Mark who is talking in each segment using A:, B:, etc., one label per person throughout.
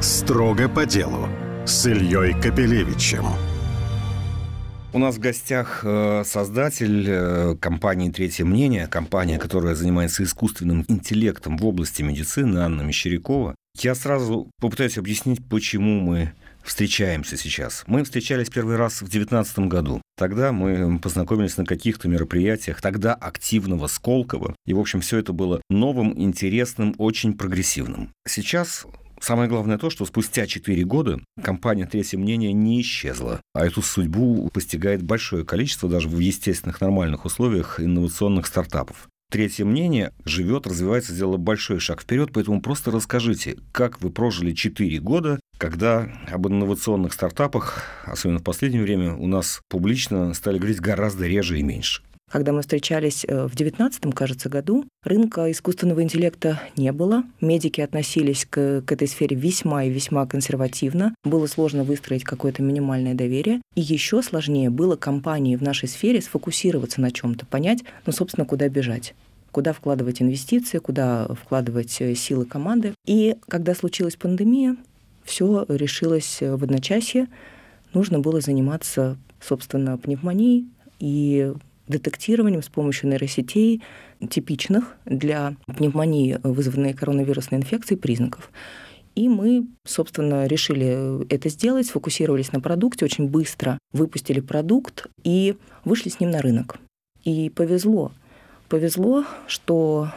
A: Строго по делу с Ильей Капелевичем.
B: У нас в гостях э, создатель э, компании «Третье мнение», компания, которая занимается искусственным интеллектом в области медицины, Анна Мещерякова. Я сразу попытаюсь объяснить, почему мы встречаемся сейчас. Мы встречались первый раз в 2019 году. Тогда мы познакомились на каких-то мероприятиях, тогда активного Сколково. И, в общем, все это было новым, интересным, очень прогрессивным. Сейчас Самое главное то, что спустя 4 года компания «Третье мнение» не исчезла, а эту судьбу постигает большое количество даже в естественных нормальных условиях инновационных стартапов. Третье мнение живет, развивается, сделало большой шаг вперед, поэтому просто расскажите, как вы прожили 4 года, когда об инновационных стартапах, особенно в последнее время, у нас публично стали говорить гораздо реже и меньше.
C: Когда мы встречались э, в 2019, кажется, году, рынка искусственного интеллекта не было. Медики относились к, к этой сфере весьма и весьма консервативно. Было сложно выстроить какое-то минимальное доверие. И еще сложнее было компании в нашей сфере сфокусироваться на чем-то, понять, ну, собственно, куда бежать куда вкладывать инвестиции, куда вкладывать э, силы команды. И когда случилась пандемия, все решилось в одночасье. Нужно было заниматься, собственно, пневмонией и детектированием с помощью нейросетей типичных для пневмонии, вызванной коронавирусной инфекцией, признаков. И мы, собственно, решили это сделать, сфокусировались на продукте, очень быстро выпустили продукт и вышли с ним на рынок. И повезло. Повезло, что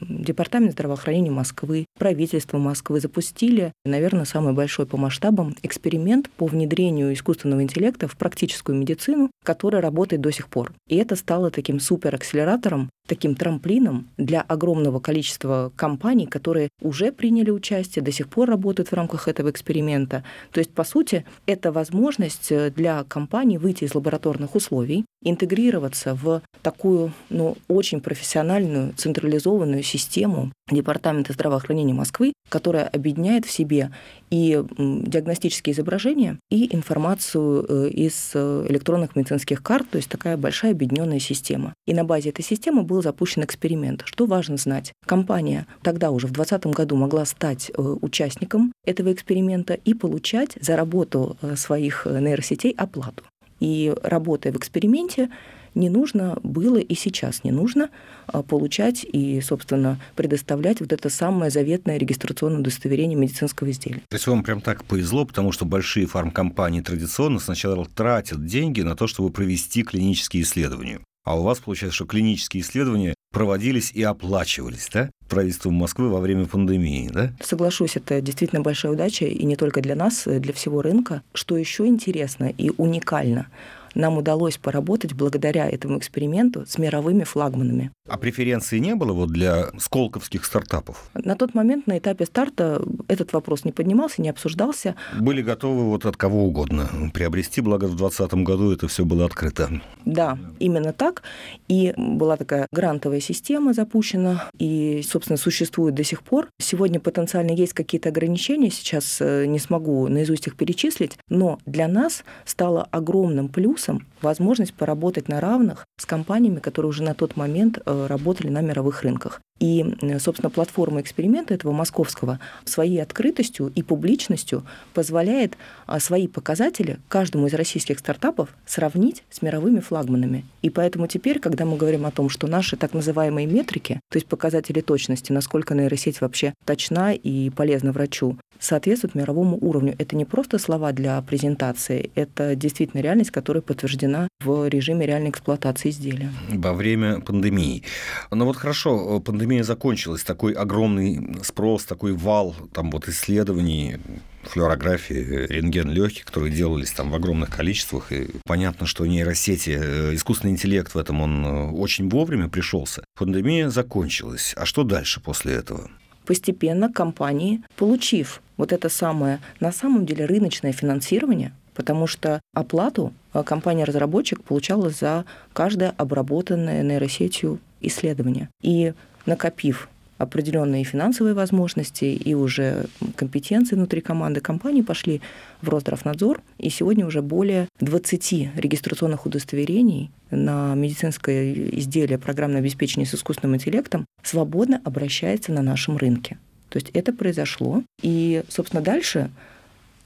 C: Департамент здравоохранения Москвы, правительство Москвы запустили, наверное, самый большой по масштабам эксперимент по внедрению искусственного интеллекта в практическую медицину, который работает до сих пор. И это стало таким суперакселератором, таким трамплином для огромного количества компаний, которые уже приняли участие, до сих пор работают в рамках этого эксперимента. То есть, по сути, это возможность для компаний выйти из лабораторных условий, интегрироваться в такую, ну, очень профессиональную, централизованную систему Департамента здравоохранения Москвы, которая объединяет в себе и диагностические изображения, и информацию э, из э, электронных медицинских карт, то есть такая большая объединенная система. И на базе этой системы был запущен эксперимент. Что важно знать? Компания тогда уже в 2020 году могла стать э, участником этого эксперимента и получать за работу своих нейросетей оплату. И работая в эксперименте, не нужно было и сейчас не нужно а, получать и, собственно, предоставлять вот это самое заветное регистрационное удостоверение медицинского изделия.
B: То есть вам прям так повезло, потому что большие фармкомпании традиционно сначала тратят деньги на то, чтобы провести клинические исследования. А у вас получается, что клинические исследования проводились и оплачивались, да, правительством Москвы во время пандемии, да?
C: Соглашусь, это действительно большая удача, и не только для нас, для всего рынка. Что еще интересно и уникально – нам удалось поработать благодаря этому эксперименту с мировыми флагманами.
B: А преференции не было вот для сколковских стартапов?
C: На тот момент на этапе старта этот вопрос не поднимался, не обсуждался.
B: Были готовы вот от кого угодно приобрести, благо в 2020 году это все было открыто.
C: Да, именно так. И была такая грантовая система запущена, и, собственно, существует до сих пор. Сегодня потенциально есть какие-то ограничения, сейчас э, не смогу наизусть их перечислить, но для нас стало огромным плюсом возможность поработать на равных с компаниями, которые уже на тот момент э, работали на мировых рынках. И, собственно, платформа эксперимента этого московского своей открытостью и публичностью позволяет а, свои показатели каждому из российских стартапов сравнить с мировыми флагманами. И поэтому теперь, когда мы говорим о том, что наши так называемые метрики, то есть показатели точности, насколько нейросеть вообще точна и полезна врачу, соответствуют мировому уровню. Это не просто слова для презентации, это действительно реальность, которая подтверждена в режиме реальной эксплуатации изделия.
B: Во время пандемии. Ну вот хорошо, пандемия закончилась, такой огромный спрос, такой вал там вот исследований, флюорографии, рентген легких, которые делались там в огромных количествах. И понятно, что нейросети, э, искусственный интеллект в этом, он э, очень вовремя пришелся. Пандемия закончилась. А что дальше после этого?
C: Постепенно компании, получив вот это самое, на самом деле, рыночное финансирование, потому что оплату э, компания-разработчик получала за каждое обработанное нейросетью исследование. И накопив определенные финансовые возможности и уже компетенции внутри команды компании пошли в Росздравнадзор, и сегодня уже более 20 регистрационных удостоверений на медицинское изделие программное обеспечение с искусственным интеллектом свободно обращается на нашем рынке. То есть это произошло. И, собственно, дальше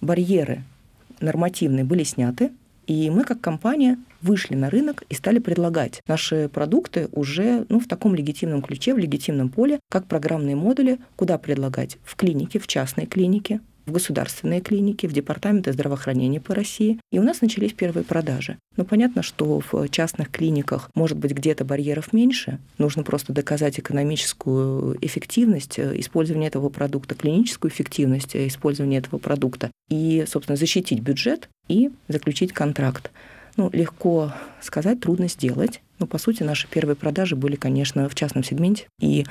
C: барьеры нормативные были сняты, и мы как компания вышли на рынок и стали предлагать наши продукты уже ну, в таком легитимном ключе, в легитимном поле, как программные модули, куда предлагать в клинике, в частной клинике, в государственные клиники, в департаменты здравоохранения по России. И у нас начались первые продажи. Но понятно, что в частных клиниках может быть где-то барьеров меньше. Нужно просто доказать экономическую эффективность э, использования этого продукта, клиническую эффективность э, использования этого продукта и, собственно, защитить бюджет и заключить контракт. Ну, легко сказать, трудно сделать. Но, по сути, наши первые продажи были, конечно, в частном сегменте. И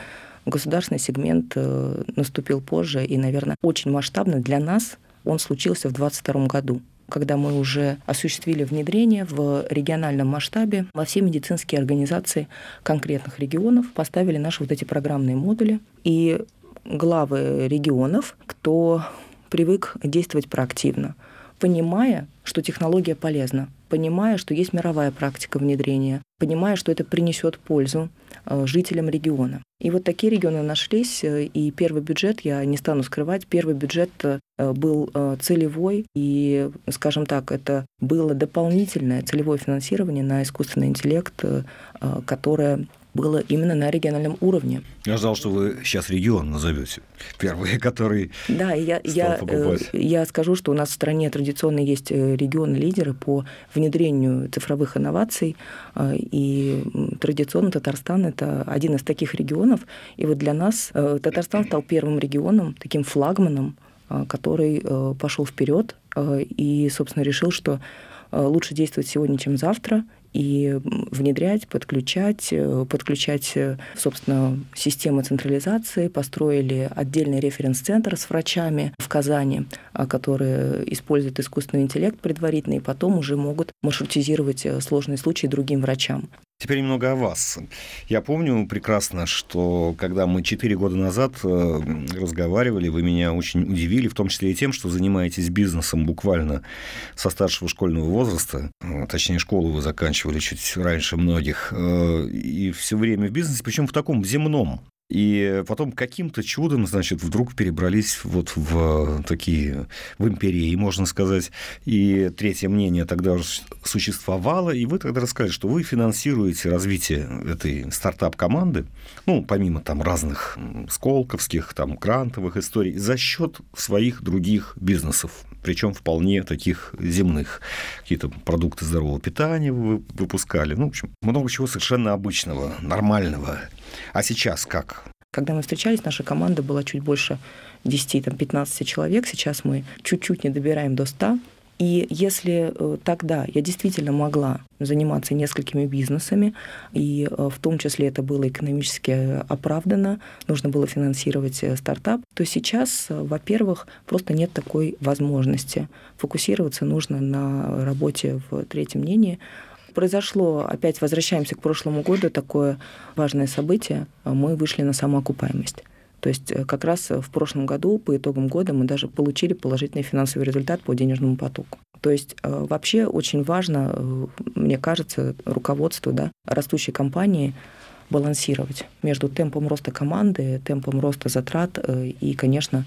C: Государственный сегмент э, наступил позже, и, наверное, очень масштабно для нас он случился в 2022 году когда мы уже осуществили внедрение в региональном масштабе во все медицинские организации конкретных регионов, поставили наши вот эти программные модули. И главы регионов, кто привык действовать проактивно, понимая, что технология полезна, понимая, что есть мировая практика внедрения, понимая, что это принесет пользу э, жителям региона. И вот такие регионы нашлись, э, и первый бюджет, я не стану скрывать, первый бюджет э, был целевой, и, скажем так, это было дополнительное целевое финансирование на искусственный интеллект, которое было именно на региональном уровне.
B: Я ждал, что вы сейчас регион назовете. Первый, который
C: Да, я, я, э, я скажу, что у нас в стране традиционно есть э, регионы-лидеры по внедрению цифровых инноваций, э, и традиционно Татарстан – это один из таких регионов. И вот для нас Татарстан стал первым регионом, таким флагманом, который пошел вперед и, собственно, решил, что лучше действовать сегодня, чем завтра – и внедрять, подключать, э, подключать, э, собственно, системы централизации, построили отдельный референс-центр с врачами в Казани, а, которые используют искусственный интеллект предварительно и потом уже могут маршрутизировать э, сложные случаи другим врачам.
B: Теперь немного о вас. Я помню прекрасно, что когда мы четыре года назад э, разговаривали, вы меня очень удивили, в том числе и тем, что занимаетесь бизнесом буквально со старшего школьного возраста, э, точнее, школу вы заканчивали чуть раньше многих, э, и все время в бизнесе, причем в таком земном и потом каким-то чудом, значит, вдруг перебрались вот в такие, в империи, можно сказать. И третье мнение тогда уже существовало, и вы тогда рассказали, что вы финансируете развитие этой стартап-команды, ну, помимо там разных сколковских, там, грантовых историй, за счет своих других бизнесов, причем вполне таких земных. Какие-то продукты здорового питания вы выпускали, ну, в общем, много чего совершенно обычного, нормального. А сейчас как?
C: Когда мы встречались, наша команда была чуть больше 10-15 человек. Сейчас мы чуть-чуть не добираем до 100. И если э, тогда я действительно могла заниматься несколькими бизнесами, и э, в том числе это было экономически оправдано, нужно было финансировать э, стартап, то сейчас, во-первых, просто нет такой возможности. Фокусироваться нужно на работе в третьем мнении, произошло, опять возвращаемся к прошлому году, такое важное событие. Мы вышли на самоокупаемость. То есть э, как раз в прошлом году, по итогам года, мы даже получили положительный финансовый результат по денежному потоку. То есть э, вообще очень важно, э, мне кажется, руководству да, растущей компании балансировать между темпом роста команды, темпом роста затрат и, конечно,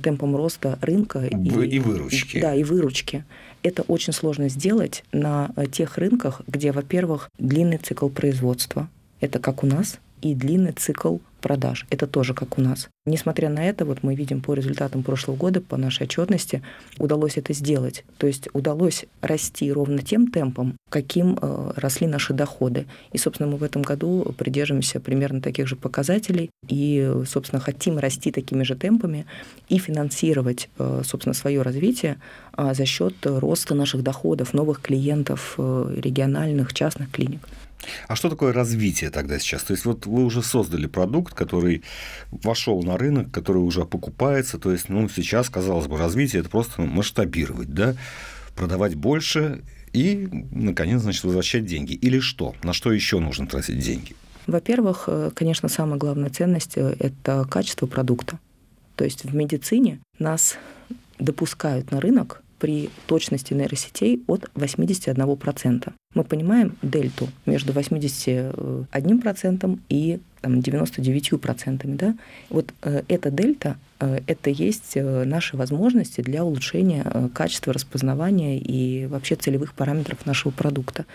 C: темпом роста рынка.
B: И, и выручки.
C: Да, и выручки. Это очень сложно сделать на э, тех рынках, где, во-первых, длинный цикл производства. Это как у нас, и длинный цикл продаж. Это тоже как у нас. Несмотря на это, вот мы видим по результатам прошлого года, по нашей отчетности, удалось это сделать. То есть удалось расти ровно тем темпом, каким э, росли наши доходы. И, собственно, мы в этом году придерживаемся примерно таких же показателей и, собственно, хотим расти такими же темпами и финансировать, э, собственно, свое развитие э, за счет роста наших доходов, новых клиентов, э, региональных, частных клиник.
B: А что такое развитие тогда сейчас? То есть вот вы уже создали продукт, который вошел на рынок, который уже покупается. То есть, ну, сейчас, казалось бы, развитие – это просто масштабировать, да, продавать больше и, наконец, значит, возвращать деньги. Или что? На что еще нужно тратить деньги?
C: Во-первых, э, конечно, самая главная ценность э, – это качество продукта. То есть в медицине нас допускают на рынок при точности нейросетей от 81%. Мы понимаем дельту между 81% и там, 99%. Да? Вот э, эта дельта э, это есть э, наши возможности для улучшения э, качества распознавания и вообще целевых параметров нашего продукта.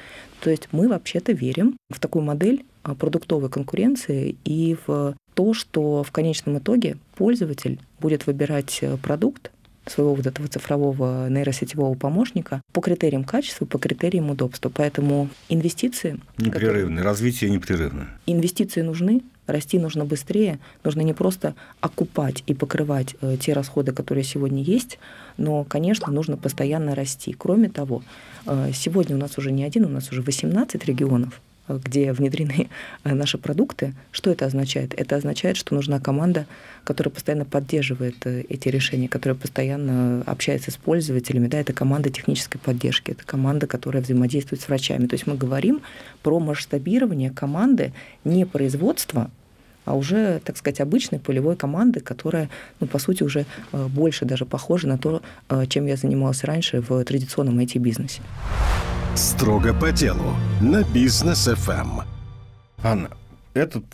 C: То есть мы вообще-то верим в такую модель продуктовой конкуренции и в то, что в конечном итоге пользователь будет выбирать продукт, своего вот этого цифрового нейросетевого помощника по критериям качества, по критериям удобства. Поэтому инвестиции...
B: Непрерывное, которые... развитие непрерывное.
C: Инвестиции нужны, расти нужно быстрее, нужно не просто окупать и покрывать э, те расходы, которые сегодня есть, но, конечно, нужно постоянно расти. Кроме того, э, сегодня у нас уже не один, у нас уже 18 регионов, где внедрены э, наши продукты, что это означает? Это означает, что нужна команда, которая постоянно поддерживает э, эти решения, которая постоянно общается с пользователями. Да, это команда технической поддержки, это команда, которая взаимодействует с врачами. То есть мы говорим про масштабирование команды не производства, а уже, так сказать, обычной полевой команды, которая, ну, по сути, уже э, больше даже похожа на то, чем я занималась раньше в традиционном IT-бизнесе.
A: Строго по делу на бизнес FM. Эм.
B: Анна, этот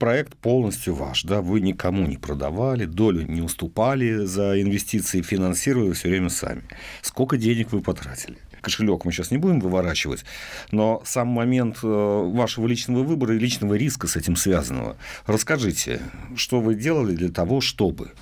B: проект полностью ваш, да, вы никому не продавали, долю не уступали за инвестиции, финансировали все время сами. Сколько денег вы потратили? Кошелек мы сейчас не будем выворачивать, но сам момент э, вашего личного выбора и личного риска с этим связанного. Расскажите, что вы делали для того, чтобы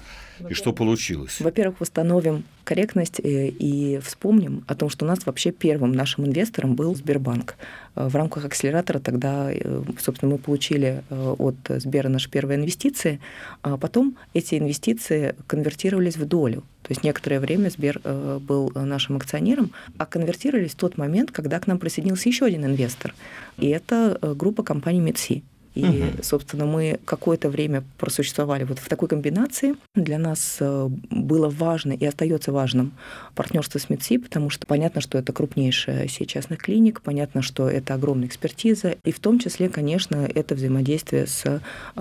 B: и что получилось?
C: Во-первых, восстановим корректность э, и вспомним о том, что у нас вообще первым нашим инвестором был Сбербанк. Э, в рамках акселератора тогда, э, собственно, мы получили от Сбера наши первые инвестиции, а потом эти инвестиции конвертировались в долю. То есть некоторое время Сбер был нашим акционером, а конвертировались в тот момент, когда к нам присоединился еще один инвестор. И это группа компаний МедСи. И, угу. собственно, мы какое-то время просуществовали вот в такой комбинации. Для нас э, было важно и остается важным партнерство с МИДСИ, потому что понятно, что это крупнейшая сеть частных клиник, понятно, что это огромная экспертиза, и в том числе, конечно, это взаимодействие с э,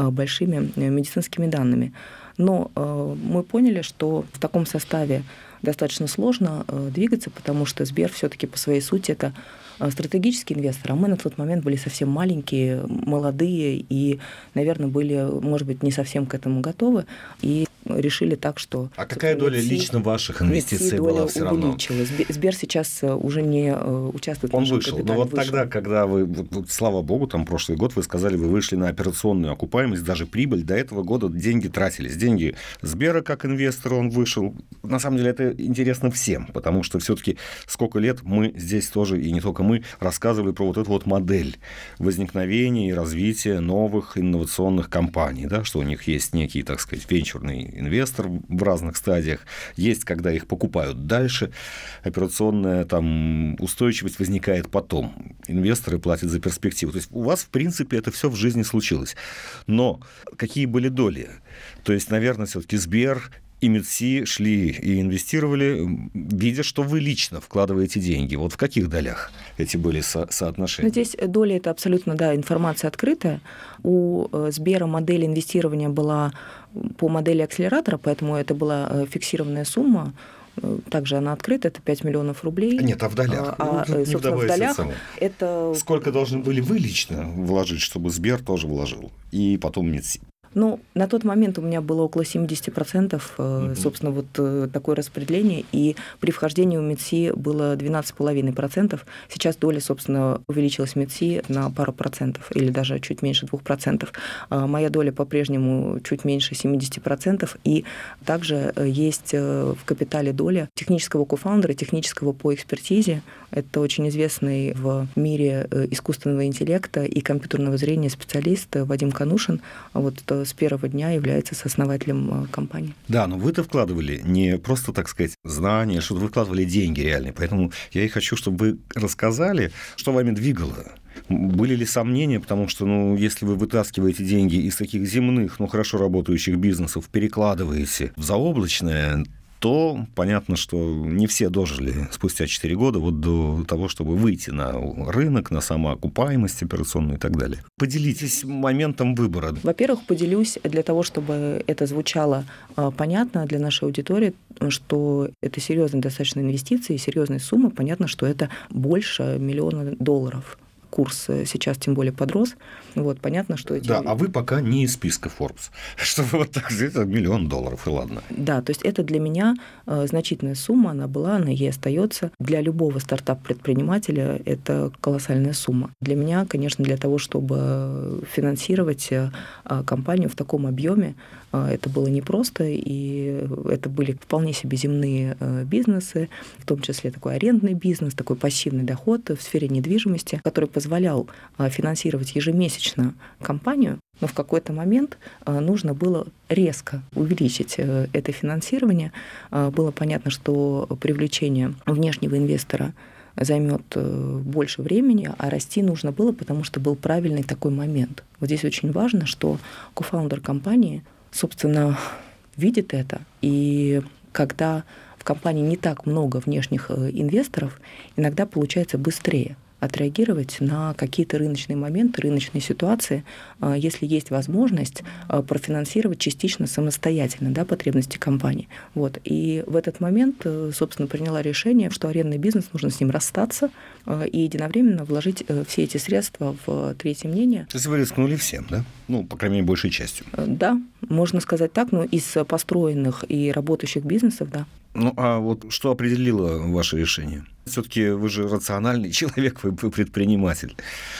C: большими э, медицинскими данными. Но мы поняли, что в таком составе достаточно сложно двигаться, потому что Сбер все-таки по своей сути это Э, стратегический инвестор, а мы на тот момент были совсем маленькие, молодые и, наверное, были, может быть, не совсем к этому готовы. И решили так, что...
B: А какая доля Митси, лично ваших инвестиций была
C: все равно? увеличилась. Сбер сейчас э, уже не э, участвует
B: Он в вышел. Но вот вышел. тогда, когда вы, вот, слава богу, там прошлый год вы сказали, вы вышли на операционную окупаемость, даже прибыль, до этого года деньги тратились. Деньги Сбера как инвестора он вышел. На самом деле это интересно всем, потому что все-таки сколько лет мы здесь тоже, и не только мы, рассказывали про вот эту вот модель возникновения и развития новых инновационных компаний, да, что у них есть некий, так сказать, венчурный инвестор в разных стадиях, есть, когда их покупают дальше, операционная там устойчивость возникает потом, инвесторы платят за перспективу. То есть у вас, в принципе, это все в жизни случилось. Но какие были доли? То есть, наверное, все-таки Сбер и МИДСИ шли и инвестировали, видя, что вы лично вкладываете деньги. Вот в каких долях эти были со- соотношения?
C: Ну, здесь доля – это абсолютно, да, информация открытая. У э, Сбера модель инвестирования была по модели акселератора, поэтому это была э, фиксированная сумма, э, также она открыта, это 5 миллионов рублей.
B: Нет, а в долях? А, ну, не в долях это... Сколько должны были вы лично вложить, чтобы Сбер тоже вложил? И потом МИДСИ?
C: Ну, на тот момент у меня было около 70%, угу. собственно, вот э, такое распределение, и при вхождении в МИДСИ было 12,5%. Сейчас доля, собственно, увеличилась в МИДСИ на пару процентов, или даже чуть меньше 2%. А моя доля по-прежнему чуть меньше 70%, и также э, есть в капитале доля технического кофаундера, технического по экспертизе. Это очень известный в мире искусственного интеллекта и компьютерного зрения специалист Вадим Канушин. Вот с первого дня является сооснователем э, компании.
B: Да, но вы-то вкладывали не просто, так сказать, знания, что вы вкладывали деньги реальные. Поэтому я и хочу, чтобы вы рассказали, что вами двигало. Были ли сомнения, потому что, ну, если вы вытаскиваете деньги из таких земных, но хорошо работающих бизнесов, перекладываете в заоблачное, то понятно, что не все дожили спустя 4 года вот до того, чтобы выйти на рынок, на самоокупаемость операционную и так далее. Поделитесь моментом выбора.
C: Во-первых, поделюсь для того, чтобы это звучало а, понятно для нашей аудитории, что это серьезные достаточно инвестиции, серьезная сумма. Понятно, что это больше миллиона долларов курс сейчас тем более подрос. Вот, понятно, что эти...
B: Да, а вы пока не из списка Forbes. Что вот так, это миллион долларов, и ладно.
C: Да, то есть это для меня значительная сумма, она была, она и остается. Для любого стартап-предпринимателя это колоссальная сумма. Для меня, конечно, для того, чтобы финансировать компанию в таком объеме, это было непросто, и это были вполне себе земные бизнесы, в том числе такой арендный бизнес, такой пассивный доход в сфере недвижимости, который позволял а, финансировать ежемесячно компанию, но в какой-то момент а, нужно было резко увеличить э, это финансирование. А, было понятно, что привлечение внешнего инвестора займет э, больше времени, а расти нужно было, потому что был правильный такой момент. Вот здесь очень важно, что кофаундер компании, собственно, видит это, и когда компании не так много внешних э, инвесторов, иногда получается быстрее отреагировать на какие-то рыночные моменты, рыночные ситуации, э, если есть возможность э, профинансировать частично самостоятельно да, потребности компании. Вот. И в этот момент, собственно, приняла решение, что арендный бизнес, нужно с ним расстаться и единовременно вложить все эти средства в третье мнение.
B: То есть вы рискнули всем, да? Ну, по крайней мере, большей частью.
C: Да, можно сказать так, но из построенных и работающих бизнесов, да.
B: Ну, а вот что определило ваше решение? Все-таки вы же рациональный человек, вы предприниматель.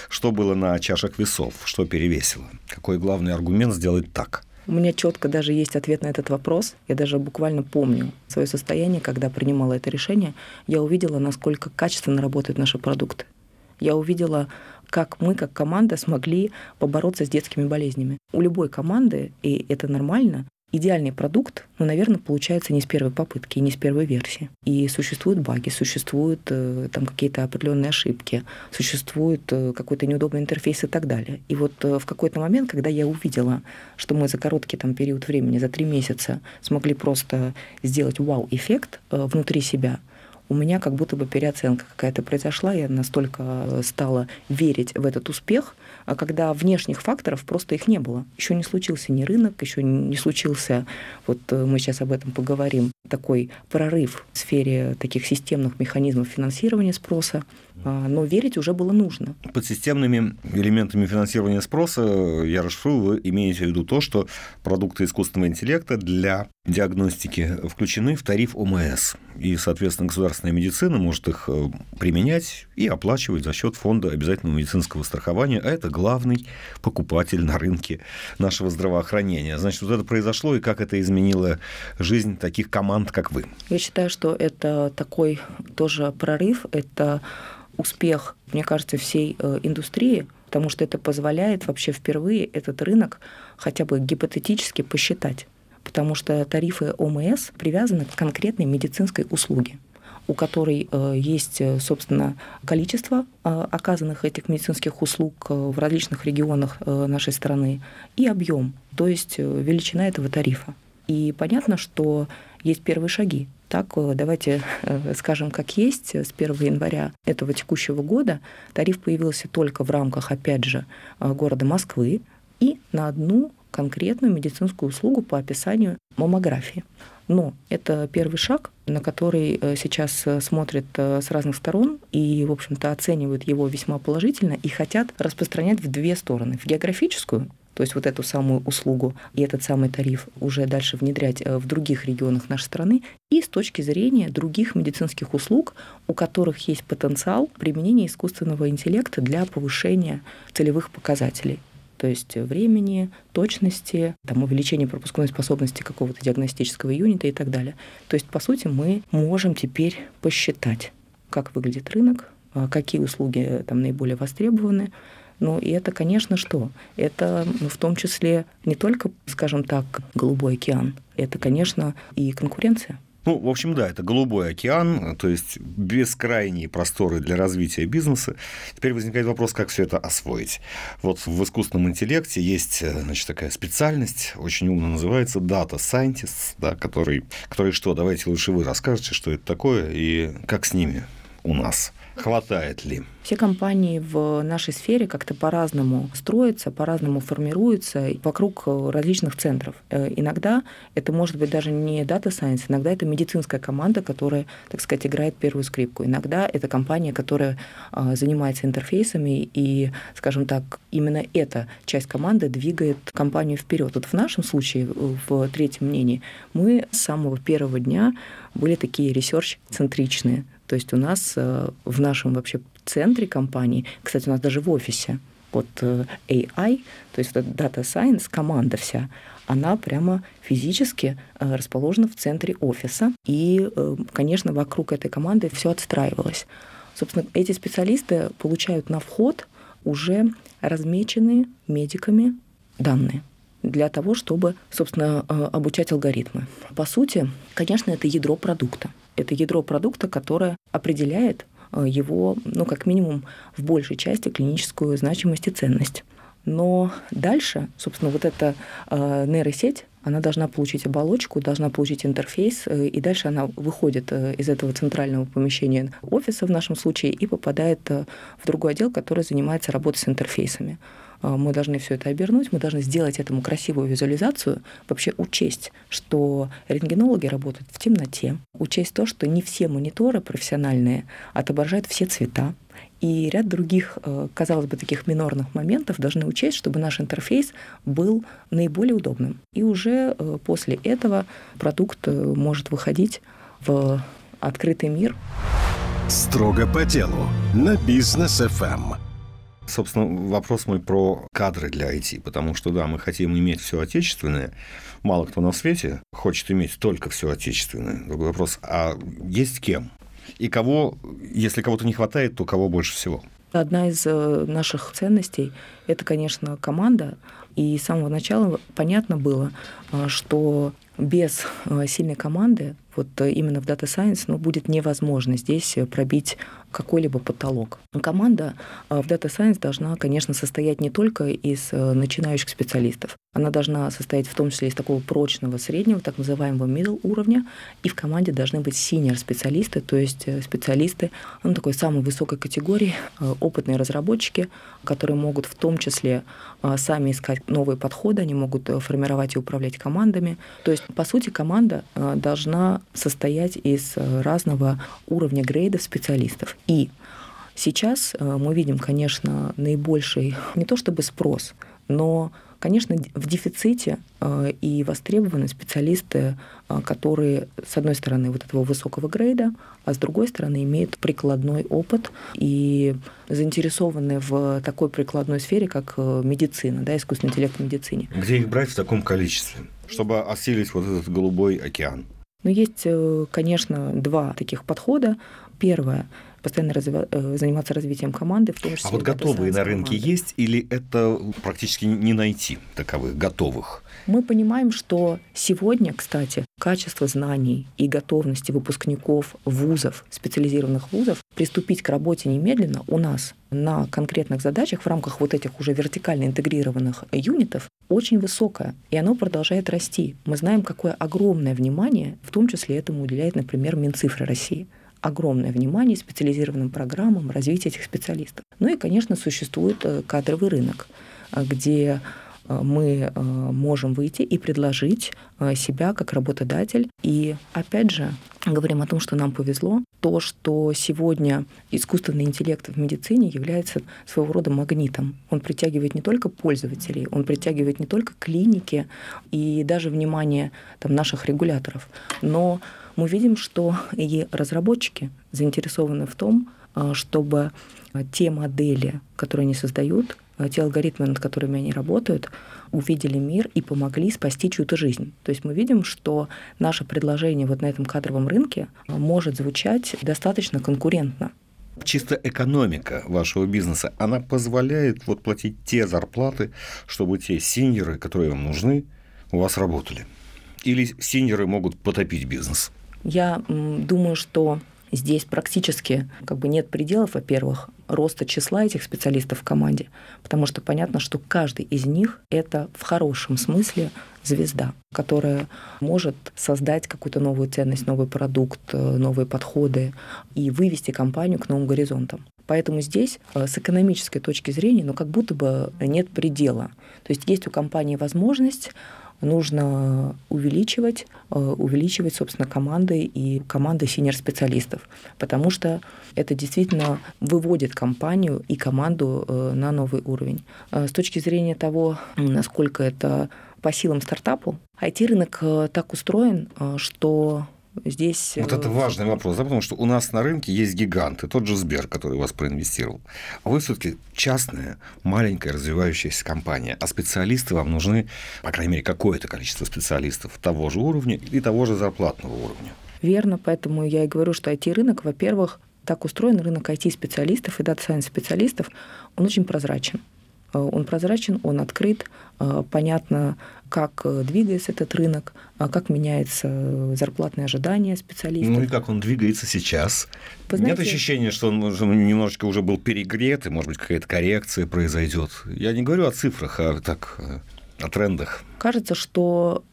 B: Что было на чашах весов? Что перевесило? Какой главный аргумент сделать так?
C: У меня четко даже есть ответ на этот вопрос. Я даже буквально помню свое состояние, когда принимала это решение. Я увидела, насколько качественно работают наши продукты. Я увидела, как мы, как команда, смогли побороться с детскими болезнями. У любой команды, и это нормально, идеальный продукт, ну, наверное, получается не с первой попытки, не с первой версии. И существуют баги, существуют э, там какие-то определенные ошибки, существует э, какой-то неудобный интерфейс и так далее. И вот э, в какой-то момент, когда я увидела, что мы за короткий там период времени, за три месяца смогли просто сделать вау-эффект внутри себя, у меня как будто бы переоценка какая-то произошла, я настолько стала верить в этот успех, когда внешних факторов просто их не было. Еще не случился ни рынок, еще не случился, вот э, мы сейчас об этом поговорим, такой прорыв в сфере таких системных механизмов финансирования спроса, а, но верить уже было нужно.
B: Под системными элементами финансирования спроса, я расшифрую, вы имеете в виду то, что продукты искусственного интеллекта для диагностики включены в тариф ОМС. И, соответственно, государственная медицина может их э, применять и оплачивать за счет фонда обязательного медицинского страхования, а это главный покупатель на рынке нашего здравоохранения. Значит, вот это произошло, и как это изменило жизнь таких команд, как вы?
C: Я считаю, что это такой тоже прорыв, это успех, мне кажется, всей э, индустрии, потому что это позволяет вообще впервые этот рынок хотя бы гипотетически посчитать, потому что тарифы ОМС привязаны к конкретной медицинской услуге у которой э, есть, э, собственно, количество оказанных этих медицинских услуг в различных регионах нашей страны и объем, то есть величина этого тарифа. И понятно, что есть первые шаги. Так, э, давайте э, скажем, как есть. С 1 января этого текущего года тариф появился только в рамках, опять же, э, города Москвы и на одну конкретную медицинскую услугу по описанию маммографии. Но это первый шаг, на который сейчас смотрят с разных сторон и, в общем-то, оценивают его весьма положительно и хотят распространять в две стороны. В географическую то есть вот эту самую услугу и этот самый тариф уже дальше внедрять э, в других регионах нашей страны, и с точки зрения других медицинских услуг, у которых есть потенциал применения искусственного интеллекта для повышения целевых показателей то есть времени, точности, там, увеличения пропускной способности какого-то диагностического юнита и так далее. То есть, по сути, мы можем теперь посчитать, как выглядит рынок, а какие услуги э, там наиболее востребованы, ну, и это, конечно, что? Это в том числе не только, скажем так, голубой океан, это, конечно, и конкуренция.
B: Ну, в общем, да, это голубой океан, то есть бескрайние просторы для развития бизнеса. Теперь возникает вопрос, как все это освоить. Вот в искусственном интеллекте есть значит, такая специальность, очень умно называется Data Scientist, да, который, который что, давайте лучше вы расскажете, что это такое и как с ними у нас? Хватает ли?
C: Все компании в нашей сфере как-то по-разному строятся, по-разному формируются вокруг э, различных центров. Э, иногда это может быть даже не Data Science, иногда это медицинская команда, которая, так сказать, играет первую скрипку. Иногда это компания, которая э, занимается интерфейсами, и, скажем так, именно эта часть команды двигает компанию вперед. Вот в нашем случае, в третьем мнении, мы с самого первого дня были такие ресерч-центричные. То есть у нас в нашем вообще центре компании, кстати, у нас даже в офисе, вот э, AI, то есть это Data Science, команда вся, она прямо физически э, расположена в центре офиса. И, э, конечно, вокруг этой команды все отстраивалось. Собственно, эти специалисты получают на вход уже размеченные медиками данные для того, чтобы, собственно, обучать алгоритмы. По сути, конечно, это ядро продукта. Это ядро продукта, которое определяет Э, его, ну, как минимум, в большей части клиническую значимость и ценность. Но дальше, собственно, вот эта э, нейросеть, она должна получить оболочку, должна получить интерфейс, э, и дальше она выходит э, из этого центрального помещения офиса в нашем случае и попадает э, в другой отдел, который занимается работой с интерфейсами. А, мы должны все это обернуть, мы должны сделать этому красивую визуализацию, вообще учесть, что рентгенологи работают в темноте, учесть то, что не все мониторы профессиональные отображают все цвета, и ряд других, э, казалось бы, таких минорных моментов должны учесть, чтобы наш интерфейс был наиболее удобным. И уже э, после этого продукт э, может выходить в открытый мир.
A: Строго по делу на бизнес FM.
B: Собственно, вопрос мой про кадры для IT, потому что, да, мы хотим иметь все отечественное. Мало кто на свете хочет иметь только все отечественное. Другой вопрос, а есть кем? И кого, если кого-то не хватает, то кого больше всего?
C: Одна из э, наших ценностей – это, конечно, команда. И с самого начала понятно было, э, что без э, сильной команды вот именно в Data Science ну, будет невозможно здесь пробить какой-либо потолок. Команда в Data Science должна, конечно, состоять не только из начинающих специалистов. Она должна состоять в том числе из такого прочного среднего, так называемого middle уровня, и в команде должны быть senior специалисты, то есть специалисты ну, такой самой высокой категории, опытные разработчики, которые могут в том числе сами искать новые подходы, они могут э, формировать и управлять командами. То есть, по сути, команда должна состоять из э, разного уровня грейдов специалистов. И сейчас э, мы видим, конечно, наибольший не то чтобы спрос, но Конечно, в дефиците э, и востребованы специалисты, которые, с одной стороны, вот этого высокого грейда, а с другой стороны, имеют прикладной опыт и заинтересованы в такой прикладной сфере, как медицина, да, искусственный интеллект в медицине.
B: Где их брать в таком количестве, чтобы осилить вот этот голубой океан?
C: Но есть, э, конечно, два таких подхода. Первое постоянно разви- э, заниматься развитием команды, в том числе.
B: А вот готовые на рынке команды. есть или это практически не найти таковых готовых?
C: Мы понимаем, что сегодня, кстати, качество знаний и готовности выпускников вузов, специализированных вузов, приступить к работе немедленно у нас на конкретных задачах в рамках вот этих уже вертикально интегрированных юнитов очень высокое, и оно продолжает расти. Мы знаем, какое огромное внимание, в том числе этому уделяет, например, Минцифры России огромное внимание специализированным программам развития этих специалистов. Ну и, конечно, существует э, кадровый рынок, э, где э, мы можем выйти и предложить себя как работодатель. И опять же, говорим о том, что нам повезло, то, что сегодня искусственный интеллект в медицине является своего рода магнитом. Он притягивает не только пользователей, он притягивает не только клиники и даже внимание там, наших регуляторов, но мы видим, что и разработчики заинтересованы в том, а, чтобы те модели, которые они создают, а, те алгоритмы, над которыми они работают, увидели мир и помогли спасти чью-то жизнь. То есть мы видим, что наше предложение вот на этом кадровом рынке а, может звучать достаточно конкурентно.
B: Чисто экономика вашего бизнеса, она позволяет вот платить те зарплаты, чтобы те синьоры, которые вам нужны, у вас работали? Или синьоры могут потопить бизнес?
C: Я думаю, что Здесь практически как бы нет пределов, во-первых, роста числа этих специалистов в команде, потому что понятно, что каждый из них — это в хорошем смысле звезда, которая может создать какую-то новую ценность, новый продукт, э, новые подходы и вывести компанию к новым горизонтам. Поэтому здесь э, с экономической точки зрения, ну, как будто бы нет предела. То есть есть у компании возможность нужно увеличивать, э, увеличивать, собственно, команды и команды синер-специалистов, потому что это действительно выводит компанию и команду э, на новый уровень. С точки зрения того, насколько это по силам стартапу, IT-рынок так устроен, что Здесь...
B: Вот это э, важный вопрос, да, потому что у нас на рынке есть гиганты, тот же Сбер, который вас проинвестировал. А вы все-таки частная, маленькая, развивающаяся компания, а специалисты вам нужны, по крайней мере, какое-то количество специалистов того же уровня и того же зарплатного уровня.
C: Верно, поэтому я и говорю, что IT-рынок, во-первых, так устроен рынок IT-специалистов и data science -специалистов, он очень прозрачен. Э, он прозрачен, он открыт, э, понятно, как э, двигается этот рынок, как меняется зарплатные ожидания специалистов.
B: Ну и как он двигается сейчас? Вы знаете, Нет ощущения, что он немножечко уже был перегрет, и, может быть, какая-то коррекция произойдет? Я не говорю о цифрах, а так о трендах.
C: Кажется, что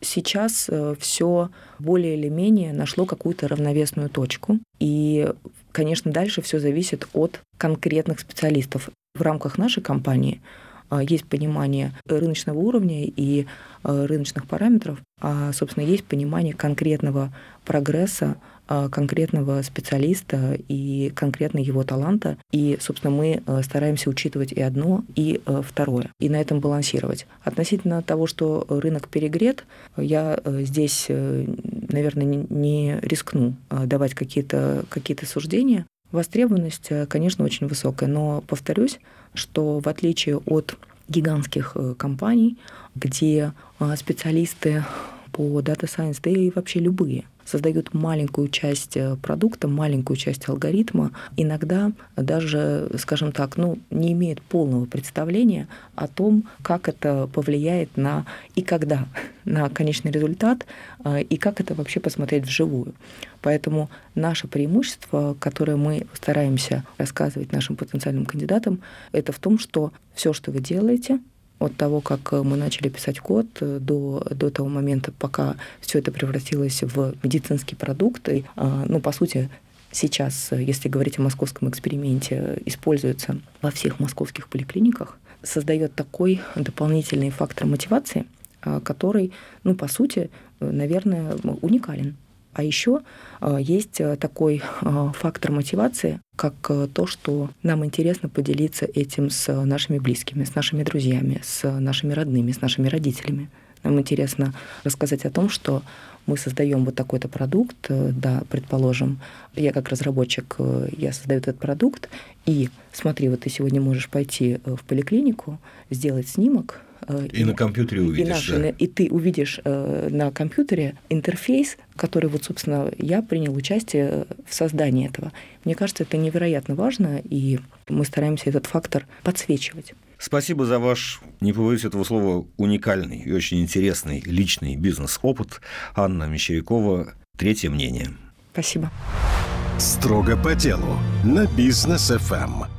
C: сейчас все более или менее нашло какую-то равновесную точку. И, конечно, дальше все зависит от конкретных специалистов. В рамках нашей компании а, есть понимание рыночного уровня и а, рыночных параметров, а, собственно, есть понимание конкретного прогресса конкретного специалиста и конкретно его таланта. И, собственно, мы стараемся учитывать и одно, и второе, и на этом балансировать. Относительно того, что рынок перегрет, я здесь, наверное, не рискну давать какие-то какие суждения. Востребованность, э, конечно, очень высокая, но повторюсь, что в отличие от гигантских э, компаний, где э, специалисты по Data Science, да и вообще любые – создают маленькую часть э, продукта, маленькую часть алгоритма, иногда даже, скажем так, ну, не имеет полного представления о том, как это повлияет на и когда на конечный результат, э, и как это вообще посмотреть вживую. Поэтому наше преимущество, которое мы стараемся рассказывать нашим потенциальным кандидатам, это в том, что все, что вы делаете, от того, как э, мы начали писать код, э, до, до того момента, пока все это превратилось в медицинский продукт. И, а, ну, по сути, сейчас, э, если говорить о московском эксперименте, используется во всех московских поликлиниках, создает такой дополнительный фактор мотивации, который, ну, по сути, наверное, уникален. А еще а, есть э, такой а, фактор мотивации, как э, то, что нам интересно поделиться этим с нашими близкими, с нашими друзьями, с нашими родными, с нашими родителями. Нам интересно рассказать о том, что мы создаем вот такой-то продукт, э, да, предположим, я как разработчик, я создаю этот продукт, и смотри, вот ты сегодня можешь пойти в поликлинику, сделать снимок,
B: и, и на компьютере увидишь. И, наши, да.
C: и ты увидишь э, на компьютере интерфейс, который, вот, собственно, я принял участие в создании этого. Мне кажется, это невероятно важно, и мы стараемся этот фактор подсвечивать.
B: Спасибо за ваш, не побоюсь этого слова, уникальный и очень интересный личный бизнес-опыт. Анна Мещерякова, «Третье мнение».
C: Спасибо.
A: Строго по делу на бизнес ФМ.